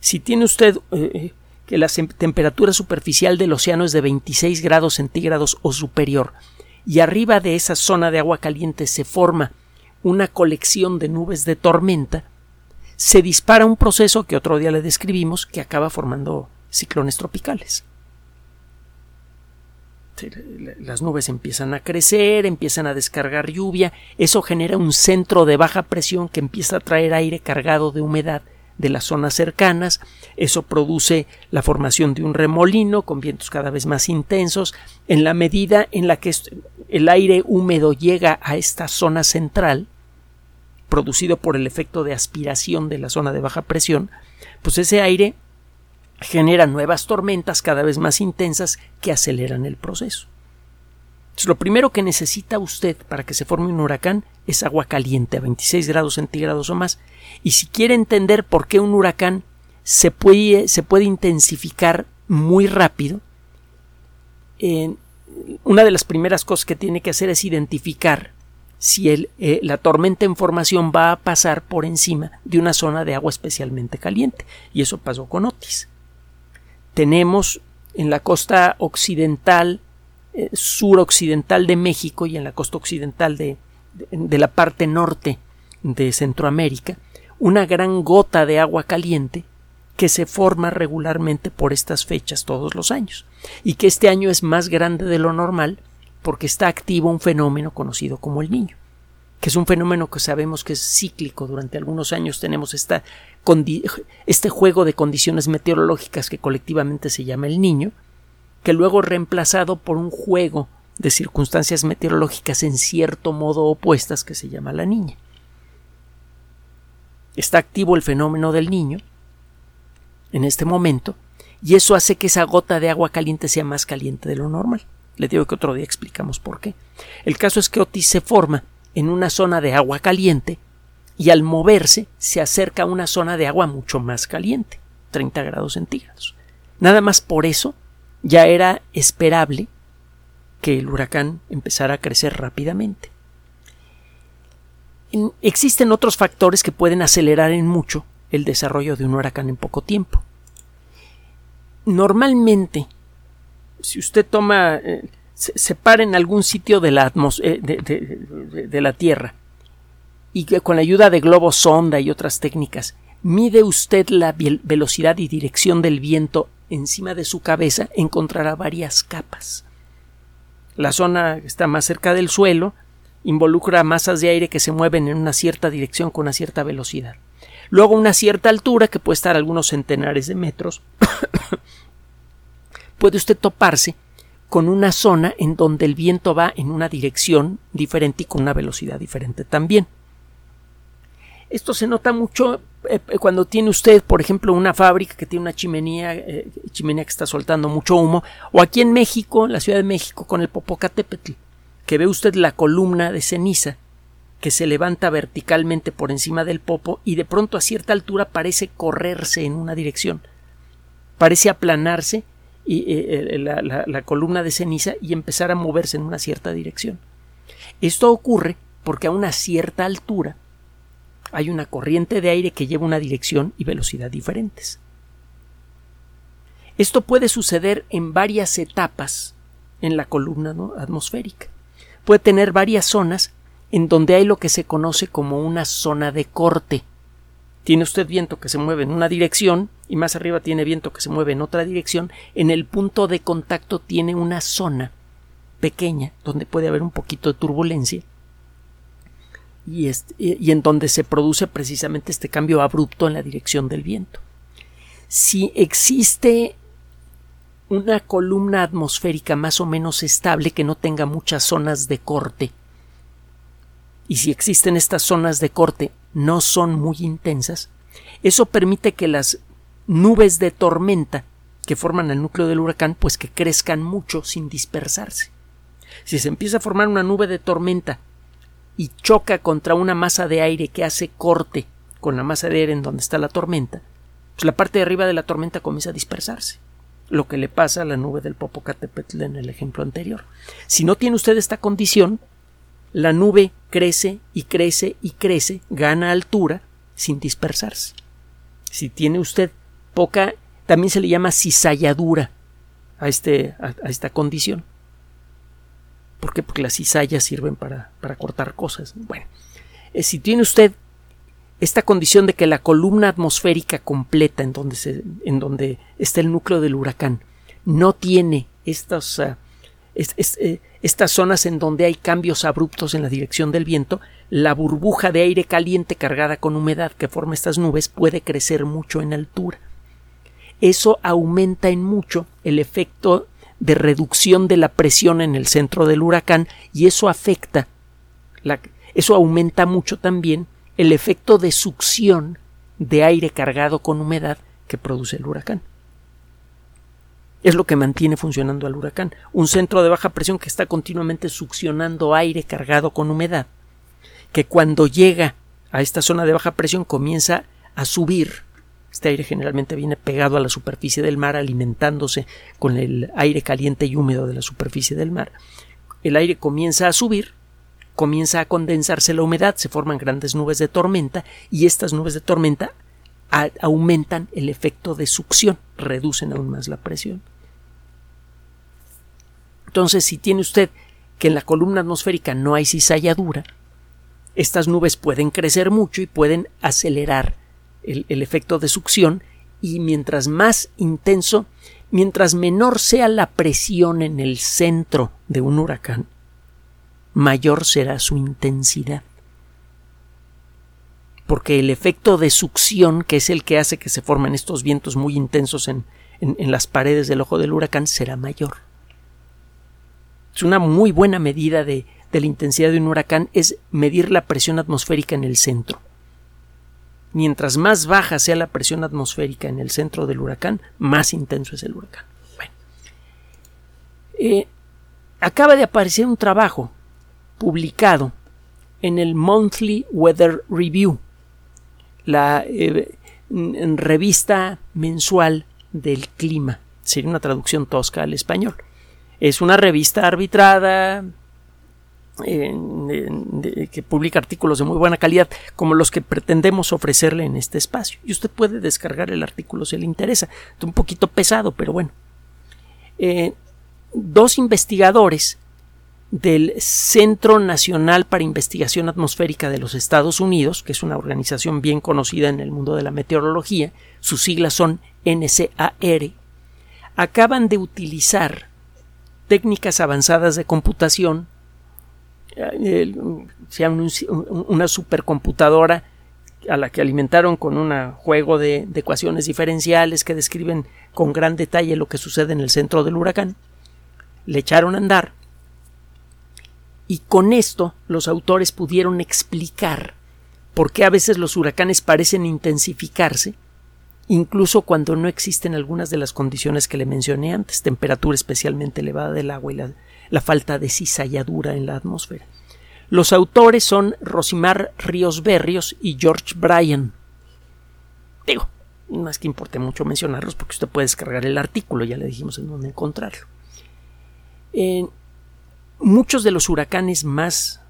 Si tiene usted eh, eh, que la temperatura superficial del océano es de 26 grados centígrados o superior, y arriba de esa zona de agua caliente se forma una colección de nubes de tormenta, se dispara un proceso que otro día le describimos que acaba formando ciclones tropicales. Las nubes empiezan a crecer, empiezan a descargar lluvia, eso genera un centro de baja presión que empieza a traer aire cargado de humedad de las zonas cercanas, eso produce la formación de un remolino con vientos cada vez más intensos, en la medida en la que el aire húmedo llega a esta zona central, producido por el efecto de aspiración de la zona de baja presión, pues ese aire genera nuevas tormentas cada vez más intensas que aceleran el proceso. lo primero que necesita usted para que se forme un huracán es agua caliente a 26 grados centígrados o más. Y si quiere entender por qué un huracán se puede, se puede intensificar muy rápido, una de las primeras cosas que tiene que hacer es identificar si el, eh, la tormenta en formación va a pasar por encima de una zona de agua especialmente caliente. Y eso pasó con Otis. Tenemos en la costa occidental, eh, suroccidental de México y en la costa occidental de, de la parte norte de Centroamérica, una gran gota de agua caliente que se forma regularmente por estas fechas todos los años y que este año es más grande de lo normal porque está activo un fenómeno conocido como el niño que es un fenómeno que sabemos que es cíclico durante algunos años tenemos esta, este juego de condiciones meteorológicas que colectivamente se llama el niño que luego reemplazado por un juego de circunstancias meteorológicas en cierto modo opuestas que se llama la niña. Está activo el fenómeno del niño en este momento y eso hace que esa gota de agua caliente sea más caliente de lo normal. Le digo que otro día explicamos por qué. El caso es que Otis se forma en una zona de agua caliente y al moverse se acerca a una zona de agua mucho más caliente, 30 grados centígrados. Nada más por eso ya era esperable que el huracán empezara a crecer rápidamente. Existen otros factores que pueden acelerar en mucho el desarrollo de un huracán en poco tiempo. Normalmente, si usted toma, eh, se, para en algún sitio de la, eh, de, la Tierra y que con la ayuda de globos sonda y otras técnicas mide usted la velocidad y dirección del viento encima de su cabeza, encontrará varias capas. La zona que está más cerca del suelo involucra masas de aire que se mueven en una cierta dirección con una cierta velocidad. Luego una cierta altura, que puede estar algunos centenares de metros, puede usted toparse con una zona en donde el viento va en una dirección diferente y con una velocidad diferente también. Esto se nota mucho eh, eh, cuando tiene usted, por ejemplo, una fábrica que tiene una chimenea, eh, chimenea que está soltando mucho humo, o aquí en México, en la Ciudad de México, con el Popocatépetl, que ve usted la columna de ceniza que se levanta verticalmente por encima del popo y de pronto a cierta altura parece correrse en una dirección, parece aplanarse y, la, la columna de ceniza y empezar a moverse en una cierta dirección. Esto ocurre porque a una cierta altura hay una corriente de aire que lleva una dirección y velocidad diferentes. Esto puede suceder en varias etapas en la columna atmosférica. Puede tener varias zonas en donde hay lo que se conoce como una zona de corte. Tiene usted viento que se mueve en una dirección y más arriba tiene viento que se mueve en otra dirección. En el punto de contacto tiene una zona pequeña donde puede haber un poquito de turbulencia y, y, en donde se produce precisamente este cambio abrupto en la dirección del viento. Si existe una columna atmosférica más o menos estable que no tenga muchas zonas de corte, y si existen estas zonas de corte no son muy intensas, eso permite que las nubes de tormenta que forman el núcleo del huracán pues que crezcan mucho sin dispersarse. Si se empieza a formar una nube de tormenta y choca contra una masa de aire que hace corte con la masa de aire en donde está la tormenta, pues la parte de arriba de la tormenta comienza a dispersarse. Lo que le pasa a la nube del Popocatépetl en el ejemplo anterior. Si no tiene usted esta condición, la nube crece y crece y crece, gana altura sin dispersarse. Si tiene usted poca, también se le llama cizalladura a, este, a esta condición. ¿Por qué? Porque las cizallas sirven para, cortar cosas. Bueno, eh, si tiene usted esta condición de que la columna atmosférica completa en donde, se, en donde está el núcleo del huracán no tiene estas, ah, eh, estas zonas en donde hay cambios abruptos en la dirección del viento, la burbuja de aire caliente cargada con humedad que forma estas nubes puede crecer mucho en altura. Eso aumenta en mucho el efecto de reducción de la presión en el centro del huracán y eso afecta, eso aumenta mucho también el efecto de succión de aire cargado con humedad que produce el huracán. Es lo que mantiene funcionando al huracán. Un centro de baja presión que está continuamente succionando aire cargado con humedad, que cuando llega a esta zona de baja presión comienza a subir este aire generalmente viene pegado a la superficie del mar, alimentándose con el aire caliente y húmedo de la superficie del mar. El aire comienza a subir, comienza a condensarse la humedad, se forman grandes nubes de tormenta y estas nubes de tormenta aumentan el efecto de succión, reducen aún más la presión. Entonces, si tiene usted que en la columna atmosférica no hay cizalladura, estas nubes pueden crecer mucho y pueden acelerar el, efecto de succión y mientras más intenso, mientras menor sea la presión en el centro de un huracán, mayor será su intensidad. Porque el efecto de succión, que es el que hace que se formen estos vientos muy intensos en, en, las paredes del ojo del huracán, será mayor. Es una muy buena medida de, la intensidad de un huracán, es medir la presión atmosférica en el centro mientras más baja sea la presión atmosférica en el centro del huracán, más intenso es el huracán. Eh, acaba de aparecer un trabajo publicado en el Monthly Weather Review, la eh, revista mensual del clima. Sería una traducción tosca al español. Es una revista arbitrada, que publica artículos de muy buena calidad como los que pretendemos ofrecerle en este espacio. Y usted puede descargar el artículo si le interesa. Es un poquito pesado, pero bueno. Eh, dos investigadores del Centro Nacional para Investigación Atmosférica de los Estados Unidos, que es una organización bien conocida en el mundo de la meteorología, sus siglas son NCAR, acaban de utilizar técnicas avanzadas de computación sea una supercomputadora a la que alimentaron con un juego de, ecuaciones diferenciales que describen con gran detalle lo que sucede en el centro del huracán. Le echaron a andar y con esto los autores pudieron explicar por qué a veces los huracanes parecen intensificarse, incluso cuando no existen algunas de las condiciones que le mencioné antes, temperatura especialmente elevada del agua y la, falta de cizalladura en la atmósfera. Los autores son Rosimar Ríos Berrios y George Bryan. Digo, no es que importe mucho mencionarlos porque usted puede descargar el artículo, ya le dijimos en dónde encontrarlo. Muchos de los huracanes más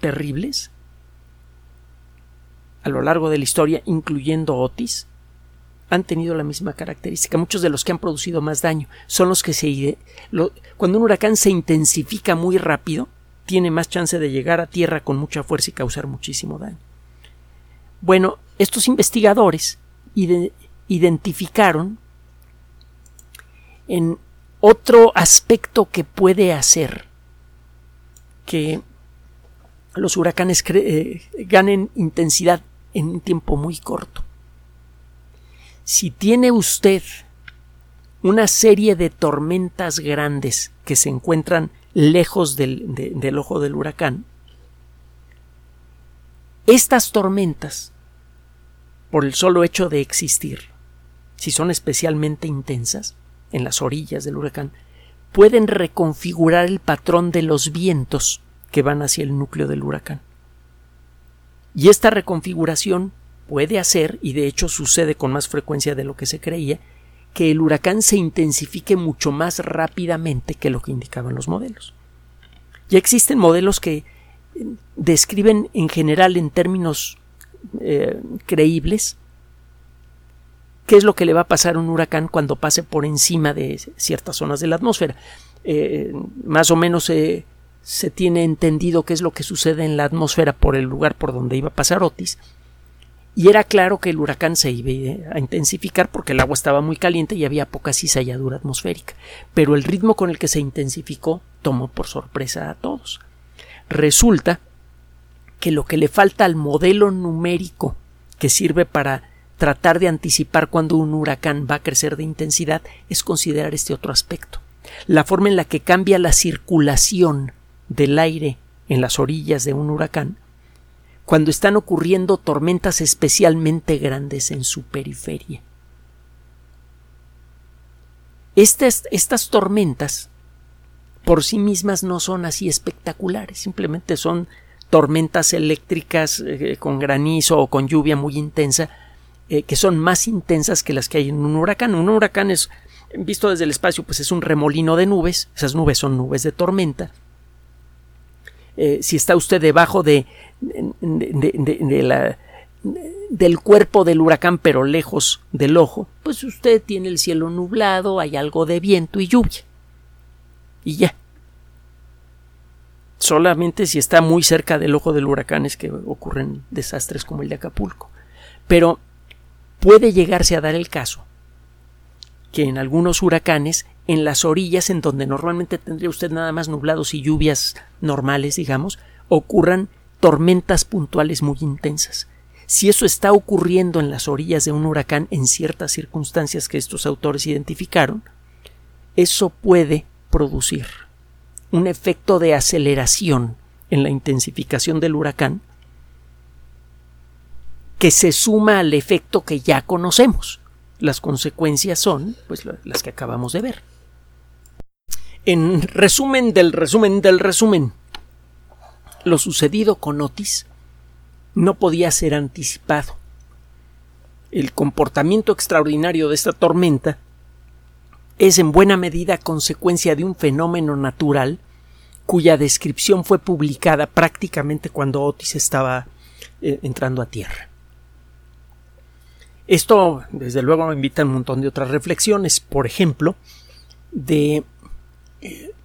terribles a lo largo de la historia, incluyendo Otis, han tenido la misma característica. Muchos de los que han producido más daño son los que se... cuando un huracán se intensifica muy rápido, tiene más chance de llegar a tierra con mucha fuerza y causar muchísimo daño. Bueno, estos investigadores identificaron en otro aspecto que puede hacer que los huracanes eh, ganen intensidad en un tiempo muy corto. Si tiene usted una serie de tormentas grandes que se encuentran lejos del, del ojo del huracán, estas tormentas, por el solo hecho de existir, si son especialmente intensas, en las orillas del huracán, pueden reconfigurar el patrón de los vientos que van hacia el núcleo del huracán. Y esta reconfiguración puede hacer, y de hecho sucede con más frecuencia de lo que se creía, que el huracán se intensifique mucho más rápidamente que lo que indicaban los modelos. Ya existen modelos que eh, describen en general en términos eh, creíbles qué es lo que le va a pasar a un huracán cuando pase por encima de ciertas zonas de la atmósfera. Eh, más o menos se tiene entendido qué es lo que sucede en la atmósfera por el lugar por donde iba a pasar Otis. Y era claro que el huracán se iba a intensificar porque el agua estaba muy caliente y había poca cizalladura atmosférica. Pero el ritmo con el que se intensificó tomó por sorpresa a todos. Resulta que lo que le falta al modelo numérico que sirve para tratar de anticipar cuando un huracán va a crecer de intensidad es considerar este otro aspecto. La forma en la que cambia la circulación del aire en las orillas de un huracán cuando están ocurriendo tormentas especialmente grandes en su periferia. Estas, estas tormentas por sí mismas no son así espectaculares, simplemente son tormentas eléctricas eh, con granizo o con lluvia muy intensa eh, que son más intensas que las que hay en un huracán. Un huracán es, visto desde el espacio, pues es un remolino de nubes, esas nubes son nubes de tormenta. Eh, si está usted debajo de, del cuerpo del huracán pero lejos del ojo, pues usted tiene el cielo nublado, hay algo de viento y lluvia. Y ya. Solamente si está muy cerca del ojo del huracán es que ocurren desastres como el de Acapulco. Pero puede llegarse a dar el caso que en algunos huracanes, en las orillas en donde normalmente tendría usted nada más nublados y lluvias normales, digamos, ocurran tormentas puntuales muy intensas. Si eso está ocurriendo en las orillas de un huracán en ciertas circunstancias que estos autores identificaron, eso puede producir un efecto de aceleración en la intensificación del huracán que se suma al efecto que ya conocemos. Las consecuencias son pues las que acabamos de ver. En resumen del resumen del resumen, lo sucedido con Otis no podía ser anticipado. El comportamiento extraordinario de esta tormenta es en buena medida consecuencia de un fenómeno natural cuya descripción fue publicada prácticamente cuando Otis estaba eh, entrando a tierra. Esto, desde luego, invita a un montón de otras reflexiones, por ejemplo, de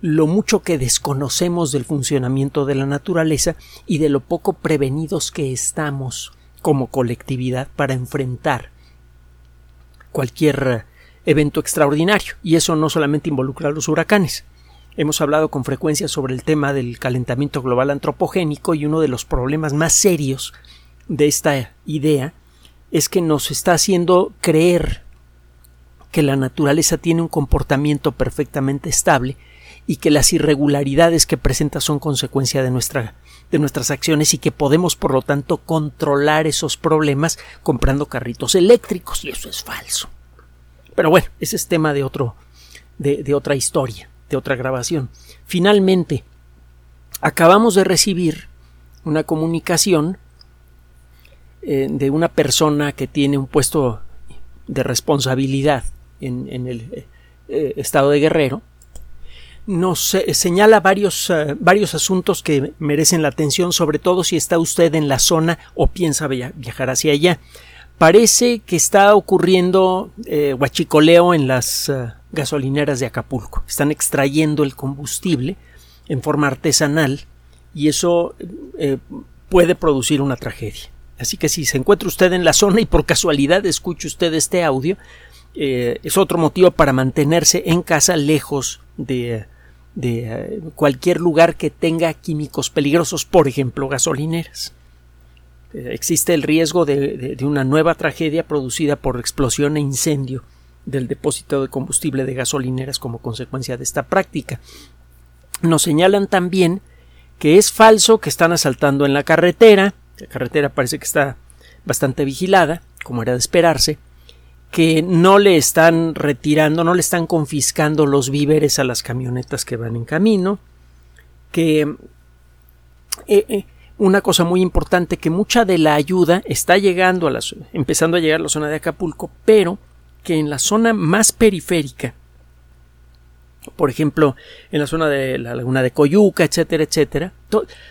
lo mucho que desconocemos del funcionamiento de la naturaleza y de lo poco prevenidos que estamos como colectividad para enfrentar cualquier evento extraordinario. Y eso no solamente involucra a los huracanes. Hemos hablado con frecuencia sobre el tema del calentamiento global antropogénico y uno de los problemas más serios de esta idea es que nos está haciendo creer que la naturaleza tiene un comportamiento perfectamente estable y que las irregularidades que presenta son consecuencia de, nuestra, de nuestras acciones y que podemos por lo tanto controlar esos problemas comprando carritos eléctricos y eso es falso. Pero bueno, ese es tema de otro de, de otra historia, de otra grabación. Finalmente, acabamos de recibir una comunicación eh, de una persona que tiene un puesto de responsabilidad en, el eh, eh, estado de Guerrero nos señala varios, varios asuntos que merecen la atención, sobre todo si está usted en la zona o piensa viajar hacia allá. Parece que está ocurriendo huachicoleo en las gasolineras de Acapulco. Están extrayendo el combustible en forma artesanal y eso puede producir una tragedia. Así que si se encuentra usted en la zona y por casualidad escucha usted este audio, es otro motivo para mantenerse en casa lejos de de eh, cualquier lugar que tenga químicos peligrosos, por ejemplo, gasolineras. Eh, existe el riesgo de, una nueva tragedia producida por explosión e incendio del depósito de combustible de gasolineras como consecuencia de esta práctica. Nos señalan también que es falso que están asaltando en la carretera, la carretera parece que está bastante vigilada, como era de esperarse, que no le están retirando, no le están confiscando los víveres a las camionetas que van en camino, que eh, eh, una cosa muy importante que mucha de la ayuda está llegando a la empezando a llegar a la zona de Acapulco, pero que en la zona más periférica, por ejemplo, en la zona de la laguna de Coyuca, etcétera, etcétera,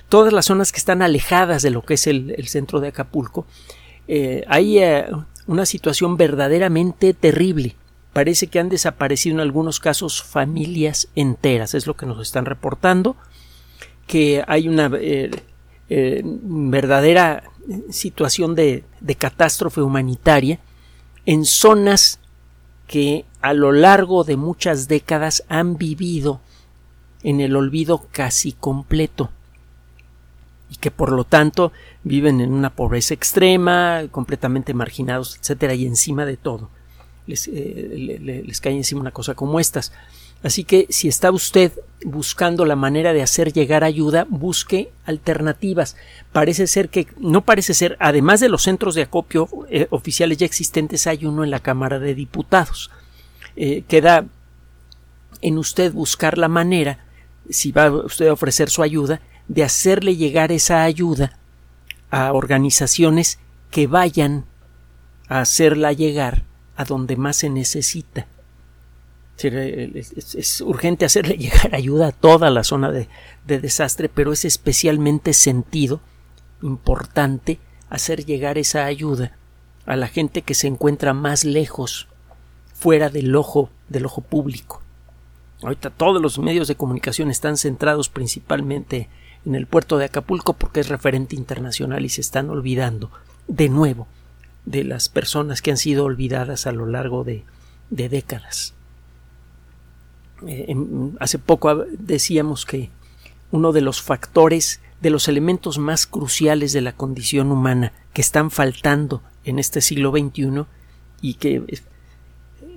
todas las zonas que están alejadas de lo que es el, centro de Acapulco, eh, hay una situación verdaderamente terrible. Parece que han desaparecido en algunos casos familias enteras, es lo que nos están reportando, que hay una eh, eh, verdadera situación de catástrofe humanitaria en zonas que a lo largo de muchas décadas han vivido en el olvido casi completo y que por lo tanto viven en una pobreza extrema, completamente marginados, etcétera, y encima de todo les, eh, les cae encima una cosa como estas. Así que si está usted buscando la manera de hacer llegar ayuda, busque alternativas. Parece ser que, no parece ser, además de los centros de acopio eh, oficiales ya existentes, hay uno en la Cámara de Diputados. Eh, queda en usted buscar la manera, si va usted a ofrecer su ayuda, de hacerle llegar esa ayuda a organizaciones que vayan a hacerla llegar a donde más se necesita. Es, urgente hacerle llegar ayuda a toda la zona de, desastre, pero es especialmente sentido, importante, hacer llegar esa ayuda a la gente que se encuentra más lejos, fuera del ojo, del ojo público. Ahorita todos los medios de comunicación están centrados principalmente en el puerto de Acapulco porque es referente internacional y se están olvidando de nuevo de las personas que han sido olvidadas a lo largo de, décadas. Eh, hace poco decíamos que uno de los factores, de los elementos más cruciales de la condición humana que están faltando en este siglo XXI y que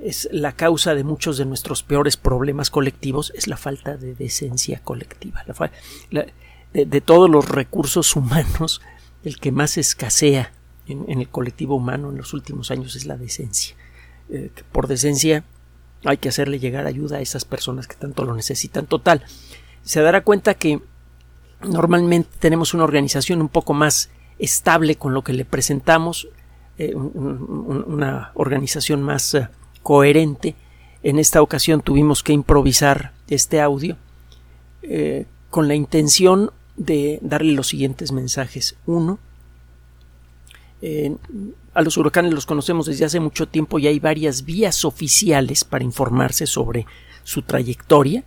es la causa de muchos de nuestros peores problemas colectivos es la falta de decencia colectiva. de, todos los recursos humanos, el que más escasea en, el colectivo humano en los últimos años es la decencia. Eh, por decencia hay que hacerle llegar ayuda a esas personas que tanto lo necesitan. Total, se dará cuenta que normalmente tenemos una organización un poco más estable con lo que le presentamos, eh, una organización más eh, coherente. En esta ocasión tuvimos que improvisar este audio eh, con la intención de darle los siguientes mensajes. Uno, a los huracanes los conocemos desde hace mucho tiempo y hay varias vías oficiales para informarse sobre su trayectoria.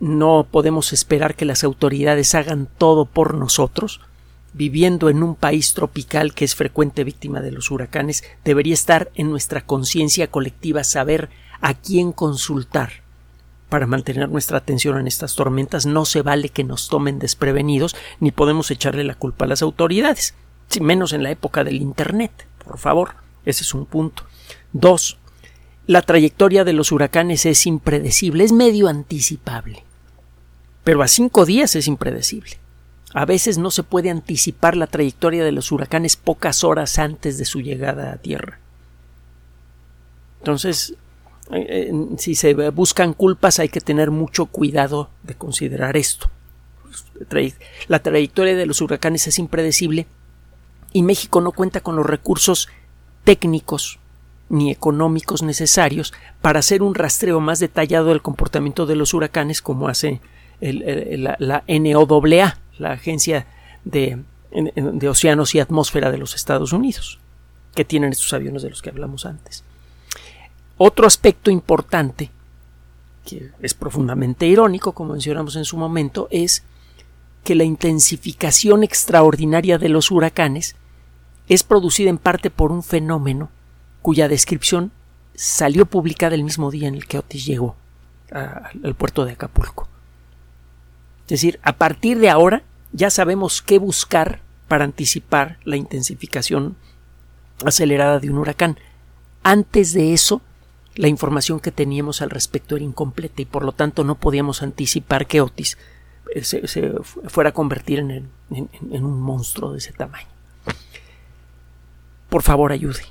no podemos esperar que las autoridades hagan todo por nosotros viviendo en un país tropical que es frecuente víctima de los huracanes, debería estar en nuestra conciencia colectiva saber a quién consultar para mantener nuestra atención en estas tormentas. No se vale que nos tomen desprevenidos, ni podemos echarle la culpa a las autoridades, menos en la época del Internet. Por favor, ese es un punto. Dos, la trayectoria de los huracanes es impredecible, es medio anticipable. Pero a cinco días es impredecible. A veces no se puede anticipar la trayectoria de los huracanes pocas horas antes de su llegada a tierra. Entonces, eh, eh, si se buscan culpas hay que tener mucho cuidado de considerar esto. La trayectoria de los huracanes es impredecible y México no cuenta con los recursos técnicos ni económicos necesarios para hacer un rastreo más detallado del comportamiento de los huracanes como hace la, NOAA la Agencia de, Océanos y Atmósfera de los Estados Unidos, que tienen estos aviones de los que hablamos antes. Otro aspecto importante, que es profundamente irónico, como mencionamos en su momento, es que la intensificación extraordinaria de los huracanes es producida en parte por un fenómeno cuya descripción salió publicada el mismo día en el que Otis llegó al puerto de Acapulco. Es decir, a partir de ahora ya sabemos qué buscar para anticipar la intensificación acelerada de un huracán. Antes de eso, la información que teníamos al respecto era incompleta y por lo tanto no podíamos anticipar que Otis se, fuera a convertir en, en un monstruo de ese tamaño. Por favor, ayude.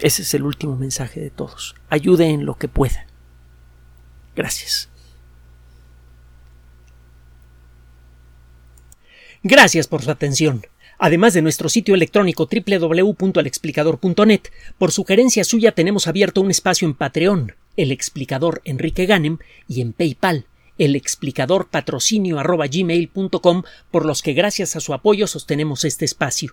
Ese es el último mensaje de todos. Ayude en lo que pueda. Gracias. Gracias por su atención. Además de nuestro sitio electrónico www.alexplicador.net, por sugerencia suya tenemos abierto un espacio en Patreon, el explicador Enrique Ganem, y en PayPal, el explicador patrocinio por los que gracias a su apoyo sostenemos este espacio.